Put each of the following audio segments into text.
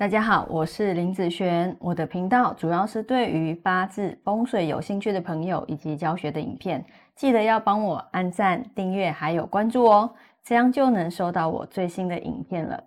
大家好，我是林子璇。我的频道主要是对于八字风水有兴趣的朋友以及教学的影片，记得要帮我按赞、订阅还有关注哦，这样就能收到我最新的影片了。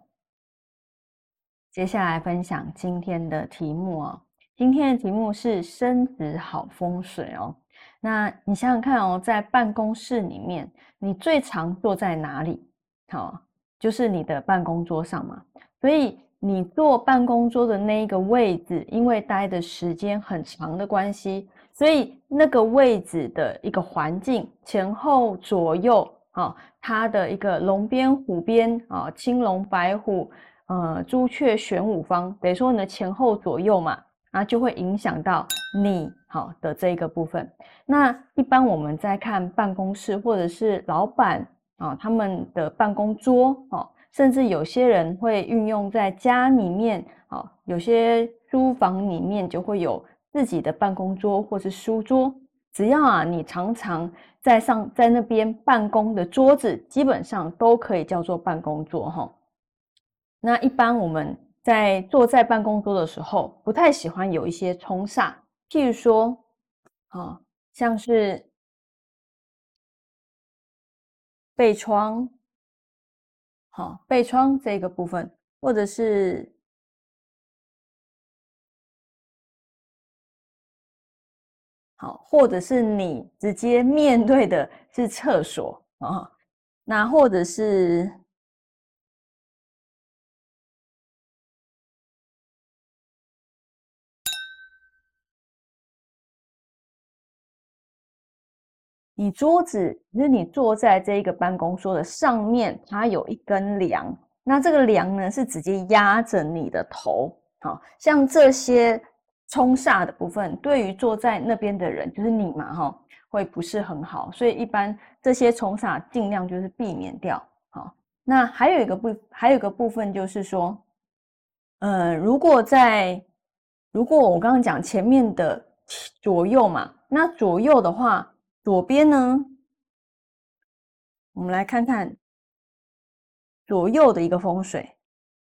接下来分享今天的题目哦，今天的题目是升职好风水哦。那你想想看哦，在办公室里面，你最常坐在哪里？好，就是你的办公桌上嘛，所以。你坐办公桌的那一个位置，因为待的时间很长的关系，所以那个位置的一个环境前后左右啊，它的一个龙边虎边啊，青龙白虎，呃，朱雀玄武方，等于说你的前后左右嘛，啊，就会影响到你好的这个部分。那一般我们在看办公室或者是老板啊，他们的办公桌哦。甚至有些人会运用在家里面，啊，有些书房里面就会有自己的办公桌或是书桌。只要啊，你常常在上在那边办公的桌子，基本上都可以叫做办公桌哈。那一般我们在坐在办公桌的时候，不太喜欢有一些冲煞，譬如说，啊，像是背窗。好，背窗这个部分，或者是好，或者是你直接面对的是厕所啊，那或者是你桌子，就是你坐在这一个办公桌的上面，它有一根梁，那这个梁呢是直接压着你的头，好像这些冲煞的部分，对于坐在那边的人，就是你嘛，哈，会不是很好，所以一般这些冲煞尽量就是避免掉，好。那还有一个部，还有一个部分就是说，呃，如果在，如果我刚刚讲前面的左右嘛，那左右的话。左边呢，我们来看看左右的一个风水。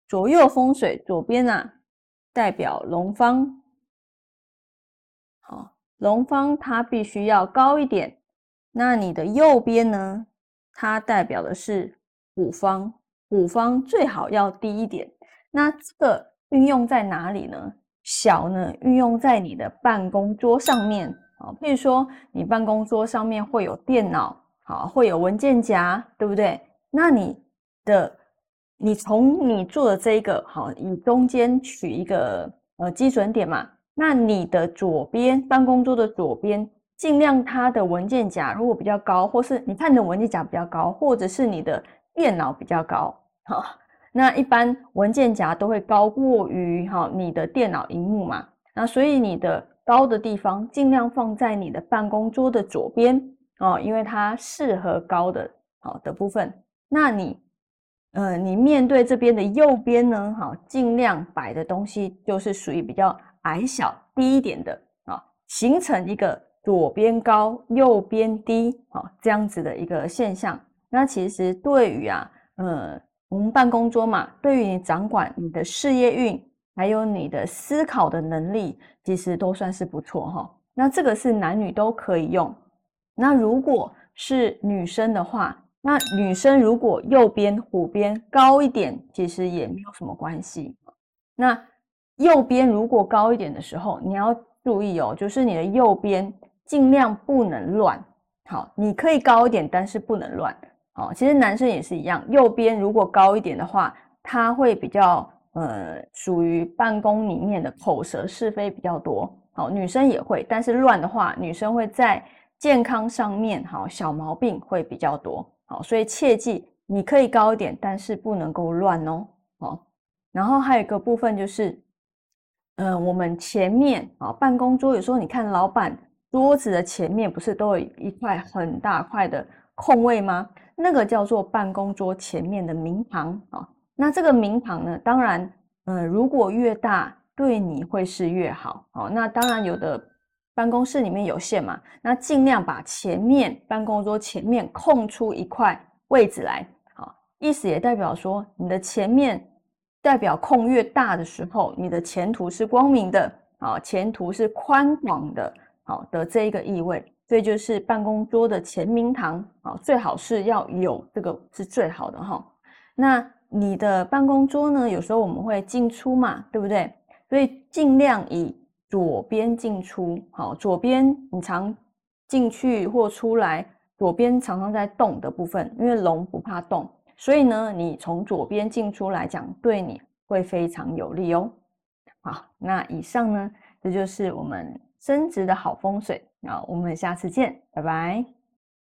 左右风水，左边啊代表龙方，好，龙方它必须要高一点。那你的右边呢，它代表的是虎方，虎方最好要低一点。那这个运用在哪里呢？小呢，运用在你的办公桌上面。譬如说你办公桌上面会有电脑，好，会有文件夹，对不对？那你的，你从你做的这一个，好，以中间取一个呃基准点嘛。那你的左边办公桌的左边，尽量它的文件夹如果比较高，或是你看你的文件夹比较高，或者是你的电脑比较高，好，那一般文件夹都会高过于哈你的电脑荧幕嘛。那所以你的。高的地方尽量放在你的办公桌的左边哦，因为它适合高的好的部分。那你，呃，你面对这边的右边呢，好，尽量摆的东西就是属于比较矮小低一点的啊，形成一个左边高右边低啊这样子的一个现象。那其实对于啊，呃，我们办公桌嘛，对于你掌管你的事业运。还有你的思考的能力，其实都算是不错哈。那这个是男女都可以用。那如果是女生的话，那女生如果右边虎边高一点，其实也没有什么关系。那右边如果高一点的时候，你要注意哦，就是你的右边尽量不能乱。好，你可以高一点，但是不能乱。好，其实男生也是一样，右边如果高一点的话，他会比较。呃，属于办公里面的口舌是非比较多，好，女生也会，但是乱的话，女生会在健康上面，好，小毛病会比较多，好，所以切记，你可以高一点，但是不能够乱哦，好，然后还有一个部分就是，嗯，我们前面啊，办公桌有时候你看老板桌子的前面不是都有一块很大块的空位吗？那个叫做办公桌前面的明堂啊。那这个明堂呢？当然，嗯，如果越大，对你会是越好。哦，那当然有的办公室里面有限嘛，那尽量把前面办公桌前面空出一块位置来。好，意思也代表说，你的前面代表空越大的时候，你的前途是光明的，啊，前途是宽广的，好的这一个意味。所以就是办公桌的前明堂，啊，最好是要有这个是最好的哈。那你的办公桌呢？有时候我们会进出嘛，对不对？所以尽量以左边进出，好，左边你常进去或出来，左边常常在动的部分，因为龙不怕动。所以呢，你从左边进出来讲，对你会非常有利哦。好，那以上呢，这就是我们升职的好风水。那我们下次见，拜拜。